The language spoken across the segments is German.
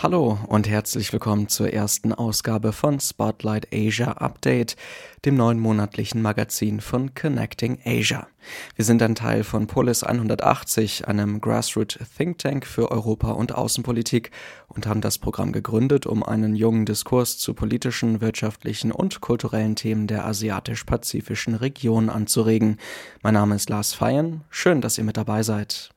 Hallo und herzlich willkommen zur ersten Ausgabe von Spotlight Asia Update, dem neuen monatlichen Magazin von Connecting Asia. Wir sind ein Teil von Polis 180, einem Grassroot Think Tank für Europa und Außenpolitik und haben das Programm gegründet, um einen jungen Diskurs zu politischen, wirtschaftlichen und kulturellen Themen der asiatisch-pazifischen Region anzuregen. Mein Name ist Lars Feyen. Schön, dass ihr mit dabei seid.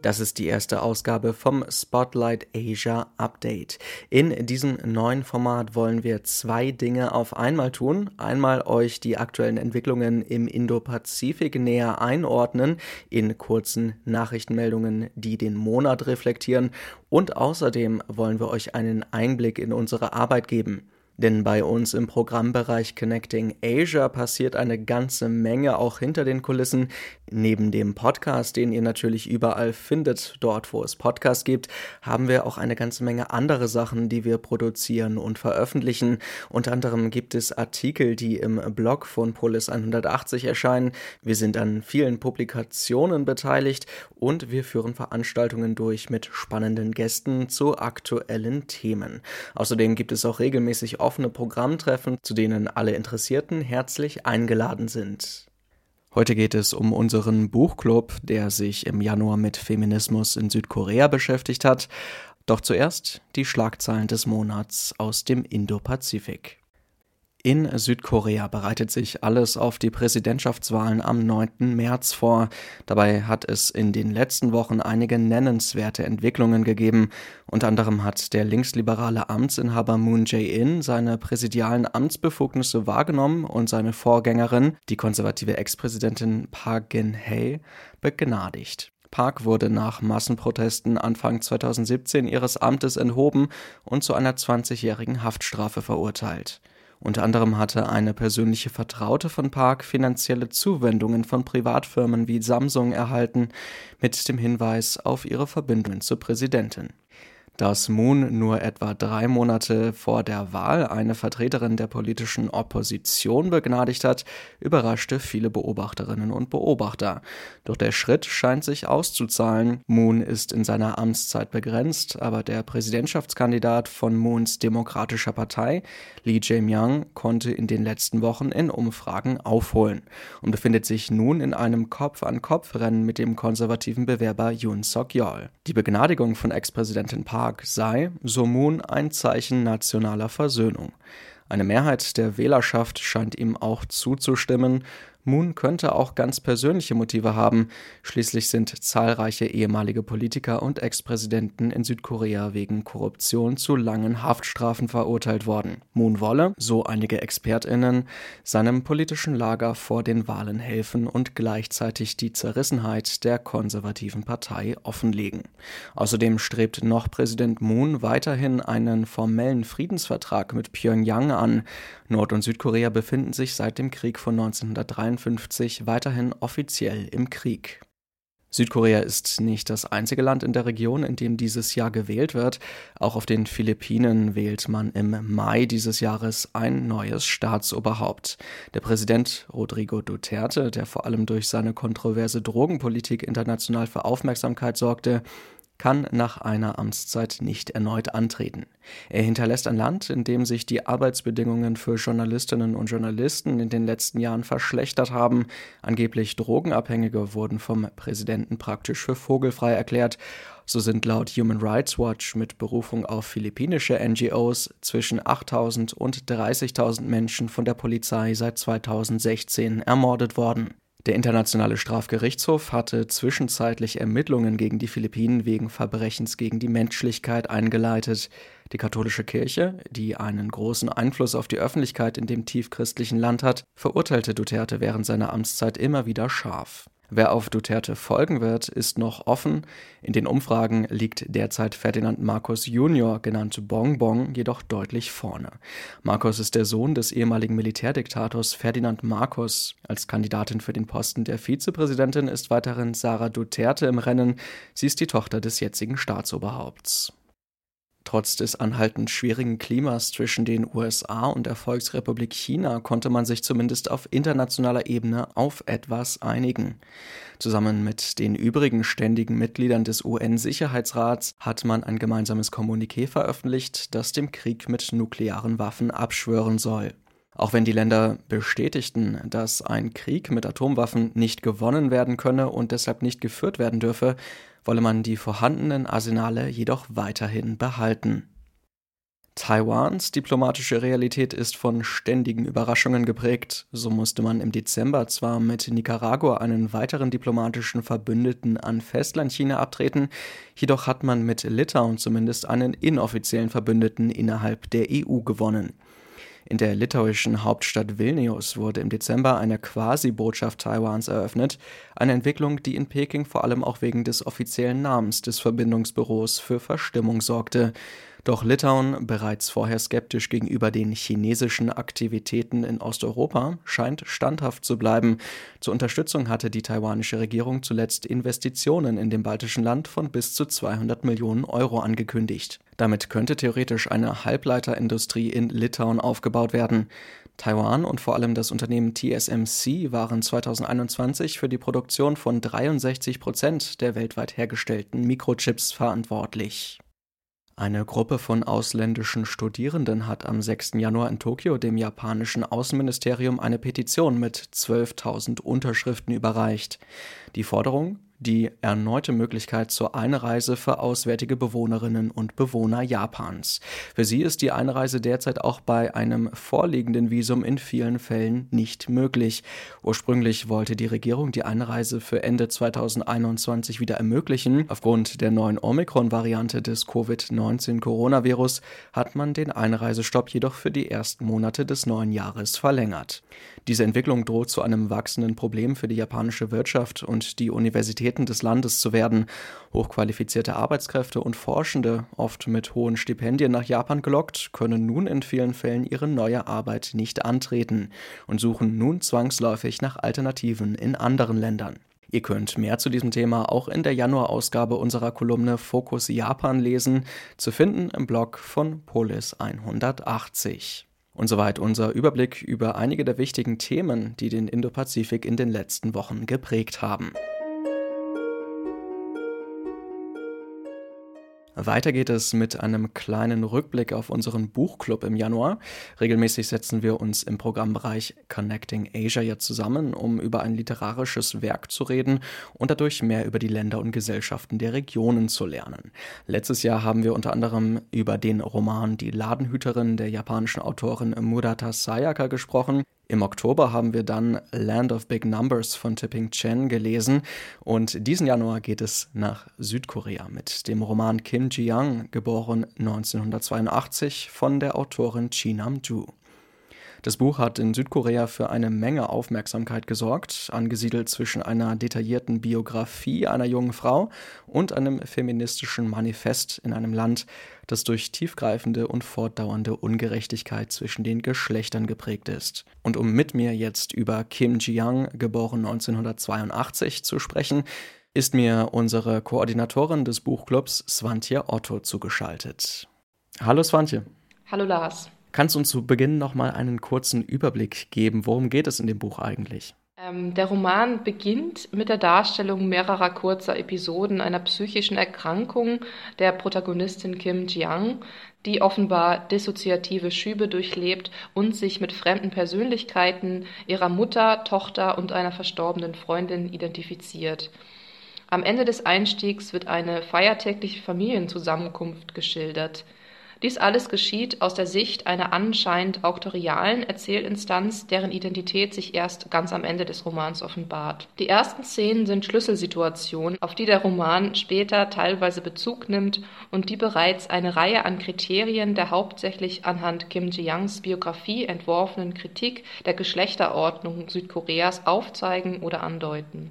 Das ist die erste Ausgabe vom Spotlight Asia Update. In diesem neuen Format wollen wir zwei Dinge auf einmal tun. Einmal euch die aktuellen Entwicklungen im Indo-Pazifik näher einordnen in kurzen Nachrichtenmeldungen, die den Monat reflektieren. Und außerdem wollen wir euch einen Einblick in unsere Arbeit geben. Denn bei uns im Programmbereich Connecting Asia passiert eine ganze Menge auch hinter den Kulissen. Neben dem Podcast, den ihr natürlich überall findet, dort wo es Podcasts gibt, haben wir auch eine ganze Menge andere Sachen, die wir produzieren und veröffentlichen. Unter anderem gibt es Artikel, die im Blog von Polis 180 erscheinen. Wir sind an vielen Publikationen beteiligt und wir führen Veranstaltungen durch mit spannenden Gästen zu aktuellen Themen. Außerdem gibt es auch regelmäßig offene Programmtreffen, zu denen alle Interessierten herzlich eingeladen sind. Heute geht es um unseren Buchclub, der sich im Januar mit Feminismus in Südkorea beschäftigt hat. Doch zuerst die Schlagzeilen des Monats aus dem Indo-Pazifik. In Südkorea bereitet sich alles auf die Präsidentschaftswahlen am 9. März vor. Dabei hat es in den letzten Wochen einige nennenswerte Entwicklungen gegeben. Unter anderem hat der linksliberale Amtsinhaber Moon Jae-in seine präsidialen Amtsbefugnisse wahrgenommen und seine Vorgängerin, die konservative Ex-Präsidentin Park Geun-hye, begnadigt. Park wurde nach Massenprotesten Anfang 2017 ihres Amtes enthoben und zu einer 20-jährigen Haftstrafe verurteilt. Unter anderem hatte eine persönliche Vertraute von Park finanzielle Zuwendungen von Privatfirmen wie Samsung erhalten, mit dem Hinweis auf ihre Verbindungen zur Präsidentin dass Moon nur etwa drei Monate vor der Wahl eine Vertreterin der politischen Opposition begnadigt hat, überraschte viele Beobachterinnen und Beobachter. Doch der Schritt scheint sich auszuzahlen. Moon ist in seiner Amtszeit begrenzt, aber der Präsidentschaftskandidat von Moons demokratischer Partei, Lee Jae-myung, konnte in den letzten Wochen in Umfragen aufholen und befindet sich nun in einem Kopf-an-Kopf-Rennen mit dem konservativen Bewerber Yoon Suk-yeol. Die Begnadigung von Ex-Präsidentin Park Tag sei, so Moon, ein Zeichen nationaler Versöhnung. Eine Mehrheit der Wählerschaft scheint ihm auch zuzustimmen, Moon könnte auch ganz persönliche Motive haben. Schließlich sind zahlreiche ehemalige Politiker und Ex-Präsidenten in Südkorea wegen Korruption zu langen Haftstrafen verurteilt worden. Moon wolle, so einige ExpertInnen, seinem politischen Lager vor den Wahlen helfen und gleichzeitig die Zerrissenheit der konservativen Partei offenlegen. Außerdem strebt noch Präsident Moon weiterhin einen formellen Friedensvertrag mit Pyongyang an. Nord- und Südkorea befinden sich seit dem Krieg von 1953 1953 weiterhin offiziell im Krieg. Südkorea ist nicht das einzige Land in der Region, in dem dieses Jahr gewählt wird. Auch auf den Philippinen wählt man im Mai dieses Jahres ein neues Staatsoberhaupt. Der Präsident Rodrigo Duterte, der vor allem durch seine kontroverse Drogenpolitik international für Aufmerksamkeit sorgte, kann nach einer Amtszeit nicht erneut antreten. Er hinterlässt ein Land, in dem sich die Arbeitsbedingungen für Journalistinnen und Journalisten in den letzten Jahren verschlechtert haben. Angeblich Drogenabhängige wurden vom Präsidenten praktisch für vogelfrei erklärt. So sind laut Human Rights Watch mit Berufung auf philippinische NGOs zwischen 8000 und 30.000 Menschen von der Polizei seit 2016 ermordet worden. Der Internationale Strafgerichtshof hatte zwischenzeitlich Ermittlungen gegen die Philippinen wegen Verbrechens gegen die Menschlichkeit eingeleitet. Die katholische Kirche, die einen großen Einfluss auf die Öffentlichkeit in dem tiefchristlichen Land hat, verurteilte Duterte während seiner Amtszeit immer wieder scharf. Wer auf Duterte folgen wird, ist noch offen. In den Umfragen liegt derzeit Ferdinand Marcos Junior, genannt Bongbong, jedoch deutlich vorne. Marcos ist der Sohn des ehemaligen Militärdiktators Ferdinand Marcos. Als Kandidatin für den Posten der Vizepräsidentin ist weiterhin Sarah Duterte im Rennen. Sie ist die Tochter des jetzigen Staatsoberhaupts. Trotz des anhaltend schwierigen Klimas zwischen den USA und der Volksrepublik China konnte man sich zumindest auf internationaler Ebene auf etwas einigen. Zusammen mit den übrigen ständigen Mitgliedern des UN-Sicherheitsrats hat man ein gemeinsames Kommuniqué veröffentlicht, das dem Krieg mit nuklearen Waffen abschwören soll. Auch wenn die Länder bestätigten, dass ein Krieg mit Atomwaffen nicht gewonnen werden könne und deshalb nicht geführt werden dürfe, wolle man die vorhandenen Arsenale jedoch weiterhin behalten. Taiwans diplomatische Realität ist von ständigen Überraschungen geprägt. So musste man im Dezember zwar mit Nicaragua einen weiteren diplomatischen Verbündeten an Festlandchina abtreten, jedoch hat man mit Litauen zumindest einen inoffiziellen Verbündeten innerhalb der EU gewonnen. In der litauischen Hauptstadt Vilnius wurde im Dezember eine Quasi-Botschaft Taiwans eröffnet, eine Entwicklung, die in Peking vor allem auch wegen des offiziellen Namens des Verbindungsbüros für Verstimmung sorgte. Doch Litauen, bereits vorher skeptisch gegenüber den chinesischen Aktivitäten in Osteuropa, scheint standhaft zu bleiben. Zur Unterstützung hatte die taiwanische Regierung zuletzt Investitionen in dem baltischen Land von bis zu 200 Millionen Euro angekündigt. Damit könnte theoretisch eine Halbleiterindustrie in Litauen aufgebaut werden. Taiwan und vor allem das Unternehmen TSMC waren 2021 für die Produktion von 63 Prozent der weltweit hergestellten Mikrochips verantwortlich. Eine Gruppe von ausländischen Studierenden hat am 6. Januar in Tokio dem japanischen Außenministerium eine Petition mit 12.000 Unterschriften überreicht. Die Forderung, die erneute Möglichkeit zur Einreise für auswärtige Bewohnerinnen und Bewohner Japans. Für sie ist die Einreise derzeit auch bei einem vorliegenden Visum in vielen Fällen nicht möglich. Ursprünglich wollte die Regierung die Einreise für Ende 2021 wieder ermöglichen. Aufgrund der neuen Omikron-Variante des Covid-19-Coronavirus hat man den Einreisestopp jedoch für die ersten Monate des neuen Jahres verlängert. Diese Entwicklung droht zu einem wachsenden Problem für die japanische Wirtschaft und die Universität Universitäten des Landes zu werden. Hochqualifizierte Arbeitskräfte und Forschende, oft mit hohen Stipendien nach Japan gelockt, können nun in vielen Fällen ihre neue Arbeit nicht antreten und suchen nun zwangsläufig nach Alternativen in anderen Ländern. Ihr könnt mehr zu diesem Thema auch in der Januarausgabe unserer Kolumne Fokus Japan lesen, zu finden im Blog von Polis 180. Und soweit unser Überblick über einige der wichtigen Themen, die den Indopazifik in den letzten Wochen geprägt haben. Weiter geht es mit einem kleinen Rückblick auf unseren Buchclub im Januar. Regelmäßig setzen wir uns im Programmbereich Connecting Asia jetzt zusammen, um über ein literarisches Werk zu reden und dadurch mehr über die Länder und Gesellschaften der Regionen zu lernen. Letztes Jahr haben wir unter anderem über den Roman Die Ladenhüterin der japanischen Autorin Murata Sayaka gesprochen. Im Oktober haben wir dann Land of Big Numbers von Tipping Chen gelesen und diesen Januar geht es nach Südkorea mit dem Roman Kim Ji-young, geboren 1982 von der Autorin Chi Nam-ju. Das Buch hat in Südkorea für eine Menge Aufmerksamkeit gesorgt, angesiedelt zwischen einer detaillierten Biografie einer jungen Frau und einem feministischen Manifest in einem Land, das durch tiefgreifende und fortdauernde Ungerechtigkeit zwischen den Geschlechtern geprägt ist. Und um mit mir jetzt über Kim Ji-young, geboren 1982, zu sprechen, ist mir unsere Koordinatorin des Buchclubs Swantje Otto zugeschaltet. Hallo Swantje. Hallo Lars. Kannst du uns zu Beginn noch mal einen kurzen Überblick geben? Worum geht es in dem Buch eigentlich? Ähm, der Roman beginnt mit der Darstellung mehrerer kurzer Episoden einer psychischen Erkrankung der Protagonistin Kim Jiang, die offenbar dissoziative Schübe durchlebt und sich mit fremden Persönlichkeiten ihrer Mutter, Tochter und einer verstorbenen Freundin identifiziert. Am Ende des Einstiegs wird eine feiertägliche Familienzusammenkunft geschildert. Dies alles geschieht aus der Sicht einer anscheinend auktorialen Erzählinstanz, deren Identität sich erst ganz am Ende des Romans offenbart. Die ersten Szenen sind Schlüsselsituationen, auf die der Roman später teilweise Bezug nimmt und die bereits eine Reihe an Kriterien der hauptsächlich anhand Kim Ji-youngs Biografie entworfenen Kritik der Geschlechterordnung Südkoreas aufzeigen oder andeuten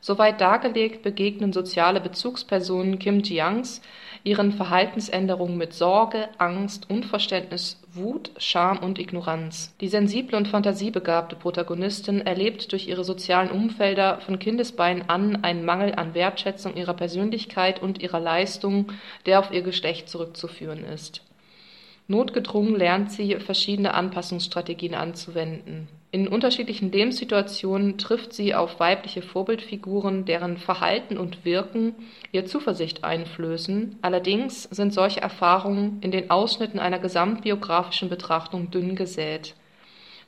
Soweit dargelegt begegnen soziale Bezugspersonen Kim Ji-youngs ihren Verhaltensänderungen mit Sorge, Angst, Unverständnis, Wut, Scham und Ignoranz. Die sensible und fantasiebegabte Protagonistin erlebt durch ihre sozialen Umfelder von Kindesbeinen an einen Mangel an Wertschätzung ihrer Persönlichkeit und ihrer Leistung, der auf ihr Geschlecht zurückzuführen ist. Notgedrungen lernt sie, verschiedene Anpassungsstrategien anzuwenden. In unterschiedlichen Lebenssituationen trifft sie auf weibliche Vorbildfiguren, deren Verhalten und Wirken ihr Zuversicht einflößen, allerdings sind solche Erfahrungen in den Ausschnitten einer gesamtbiografischen Betrachtung dünn gesät.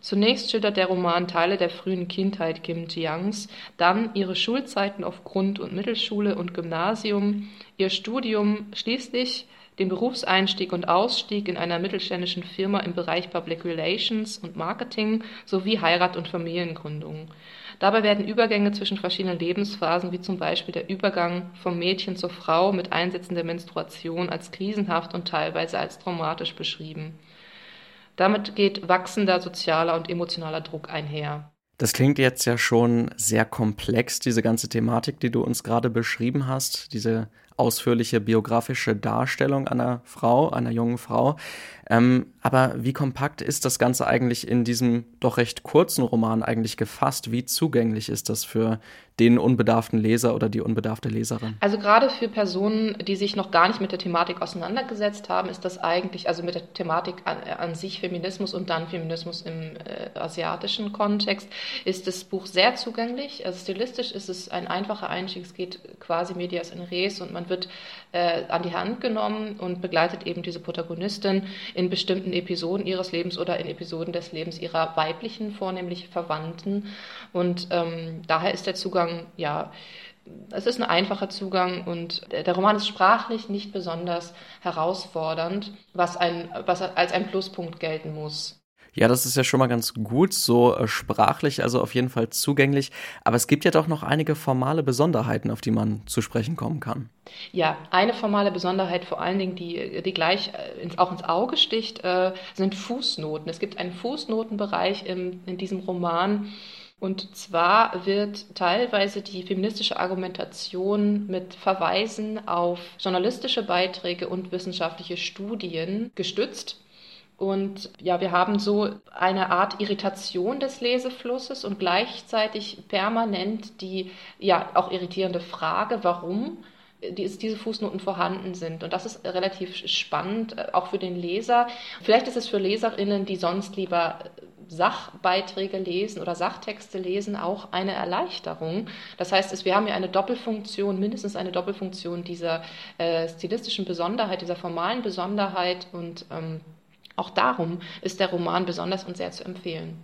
Zunächst schildert der Roman Teile der frühen Kindheit Kim Ji-youngs, dann ihre Schulzeiten auf Grund und Mittelschule und Gymnasium, ihr Studium, schließlich den Berufseinstieg und Ausstieg in einer mittelständischen Firma im Bereich Public Relations und Marketing sowie Heirat und Familiengründung. Dabei werden Übergänge zwischen verschiedenen Lebensphasen, wie zum Beispiel der Übergang vom Mädchen zur Frau mit Einsätzen der Menstruation, als krisenhaft und teilweise als traumatisch beschrieben. Damit geht wachsender sozialer und emotionaler Druck einher. Das klingt jetzt ja schon sehr komplex, diese ganze Thematik, die du uns gerade beschrieben hast, diese ausführliche biografische Darstellung einer Frau, einer jungen Frau. Ähm, aber wie kompakt ist das Ganze eigentlich in diesem doch recht kurzen Roman eigentlich gefasst? Wie zugänglich ist das für den unbedarften Leser oder die unbedarfte Leserin? Also gerade für Personen, die sich noch gar nicht mit der Thematik auseinandergesetzt haben, ist das eigentlich, also mit der Thematik an, an sich Feminismus und dann Feminismus im äh, asiatischen Kontext, ist das Buch sehr zugänglich. Also stilistisch ist es ein einfacher Einstieg. Es geht quasi medias in res und man wird äh, an die Hand genommen und begleitet eben diese Protagonistin in bestimmten Episoden ihres Lebens oder in Episoden des Lebens ihrer weiblichen, vornehmlich Verwandten. Und ähm, daher ist der Zugang, ja, es ist ein einfacher Zugang und der Roman ist sprachlich nicht besonders herausfordernd, was, ein, was als ein Pluspunkt gelten muss. Ja, das ist ja schon mal ganz gut, so äh, sprachlich, also auf jeden Fall zugänglich. Aber es gibt ja doch noch einige formale Besonderheiten, auf die man zu sprechen kommen kann. Ja, eine formale Besonderheit, vor allen Dingen, die, die gleich äh, ins, auch ins Auge sticht, äh, sind Fußnoten. Es gibt einen Fußnotenbereich im, in diesem Roman. Und zwar wird teilweise die feministische Argumentation mit Verweisen auf journalistische Beiträge und wissenschaftliche Studien gestützt. Und ja, wir haben so eine Art Irritation des Leseflusses und gleichzeitig permanent die ja auch irritierende Frage, warum diese Fußnoten vorhanden sind. Und das ist relativ spannend, äh, auch für den Leser. Vielleicht ist es für LeserInnen, die sonst lieber Sachbeiträge lesen oder Sachtexte lesen, auch eine Erleichterung. Das heißt, wir haben ja eine Doppelfunktion, mindestens eine Doppelfunktion dieser äh, stilistischen Besonderheit, dieser formalen Besonderheit und ähm, auch darum ist der Roman besonders und sehr zu empfehlen.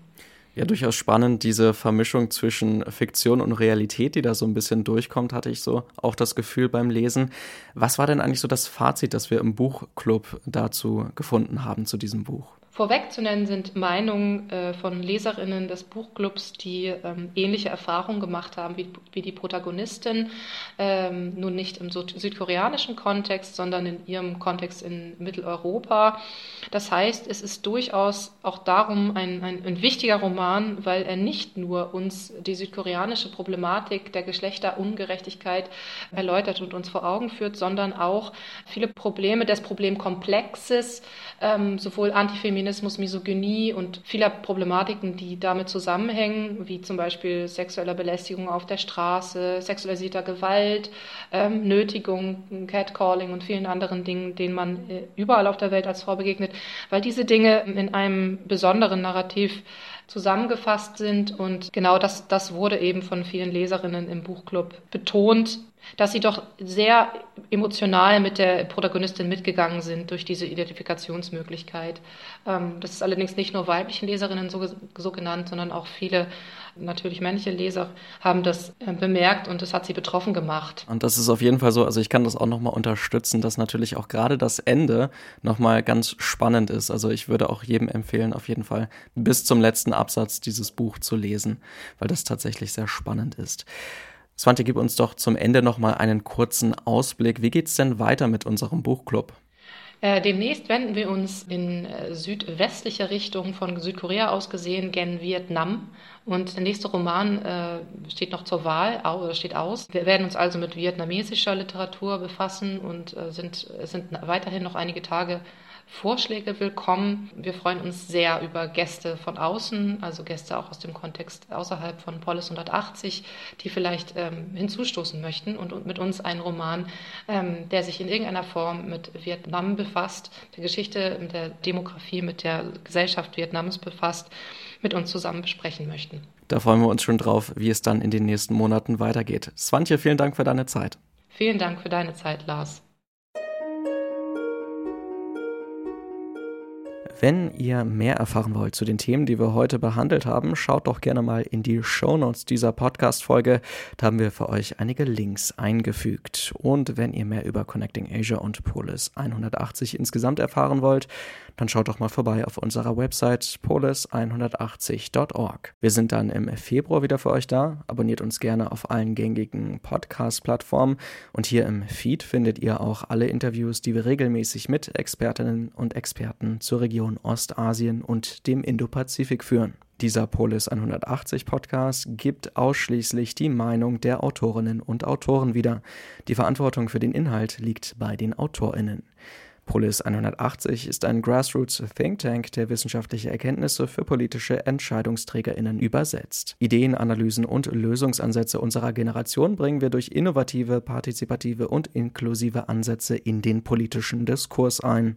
Ja, durchaus spannend, diese Vermischung zwischen Fiktion und Realität, die da so ein bisschen durchkommt, hatte ich so auch das Gefühl beim Lesen. Was war denn eigentlich so das Fazit, das wir im Buchclub dazu gefunden haben zu diesem Buch? Vorweg zu nennen sind Meinungen äh, von Leserinnen des Buchclubs, die ähm, ähnliche Erfahrungen gemacht haben wie, die Protagonistin, ähm, nun nicht im südkoreanischen Kontext, sondern in ihrem Kontext in Mitteleuropa. Das heißt, es ist durchaus auch darum ein, ein, ein wichtiger Roman, weil er nicht nur uns die südkoreanische Problematik der Geschlechterungerechtigkeit erläutert und uns vor Augen führt, sondern auch viele Probleme des Problemkomplexes, ähm, sowohl Antifeminismus Feminismus, Misogynie und vieler Problematiken, die damit zusammenhängen, wie zum Beispiel sexueller Belästigung auf der Straße, sexualisierter Gewalt, ähm, Nötigung, Catcalling und vielen anderen Dingen, denen man äh, überall auf der Welt als Frau begegnet, weil diese Dinge in einem besonderen Narrativ zusammengefasst sind. Und genau das, das wurde eben von vielen Leserinnen im Buchclub betont, dass sie doch sehr emotional mit der Protagonistin mitgegangen sind durch diese Identifikationsmöglichkeit. Ähm, das ist allerdings nicht nur weiblichen Leserinnen so, so genannt, sondern auch viele natürlich männliche Leser haben das äh, bemerkt und das hat sie betroffen gemacht. Und das ist auf jeden Fall so, also ich kann das auch nochmal unterstützen, dass natürlich auch gerade das Ende nochmal ganz spannend ist. Also ich würde auch jedem empfehlen, auf jeden Fall bis zum letzten Absatz dieses Buch zu lesen, weil das tatsächlich sehr spannend ist. Svante, gib uns doch zum Ende nochmal einen kurzen Ausblick. Wie geht's denn weiter mit unserem Buchclub? Äh, demnächst wenden wir uns in äh, südwestlicher Richtung von Südkorea aus gesehen gen Vietnam. Und der nächste Roman äh, steht noch zur Wahl, steht aus. Wir werden uns also mit vietnamesischer Literatur befassen und äh, sind, sind weiterhin noch einige Tage Vorschläge willkommen. Wir freuen uns sehr über Gäste von außen, also Gäste auch aus dem Kontext außerhalb von Polis 180, die vielleicht ähm, hinzustoßen möchten und, und, mit uns einen Roman, ähm, der sich in irgendeiner Form mit Vietnam befasst, der Geschichte, mit der Demografie, mit der Gesellschaft Vietnams befasst, mit uns zusammen besprechen möchten. Da freuen wir uns schon drauf, wie es dann in den nächsten Monaten weitergeht. Swantje, vielen Dank für deine Zeit. Vielen Dank für deine Zeit, Lars. Wenn ihr mehr erfahren wollt zu den Themen, die wir heute behandelt haben, schaut doch gerne mal in die Shownotes dieser Podcast-Folge. Da haben wir für euch einige Links eingefügt. Und wenn ihr mehr über Connecting Asia und Polis 180 insgesamt erfahren wollt, dann schaut doch mal vorbei auf unserer Website polis180.org. Wir sind dann im Februar wieder für euch da. Abonniert uns gerne auf allen gängigen Podcast-Plattformen. Und hier im Feed findet ihr auch alle Interviews, die wir regelmäßig mit Expertinnen und Experten zur Region Region Ostasien und dem Indopazifik führen. Dieser Polis 180 Podcast gibt ausschließlich die Meinung der Autorinnen und Autoren wieder. Die Verantwortung für den Inhalt liegt bei den Autorinnen. Polis 180 ist ein Grassroots Think Tank, der wissenschaftliche Erkenntnisse für politische EntscheidungsträgerInnen übersetzt. Ideen, Analysen und Lösungsansätze unserer Generation bringen wir durch innovative, partizipative und inklusive Ansätze in den politischen Diskurs ein.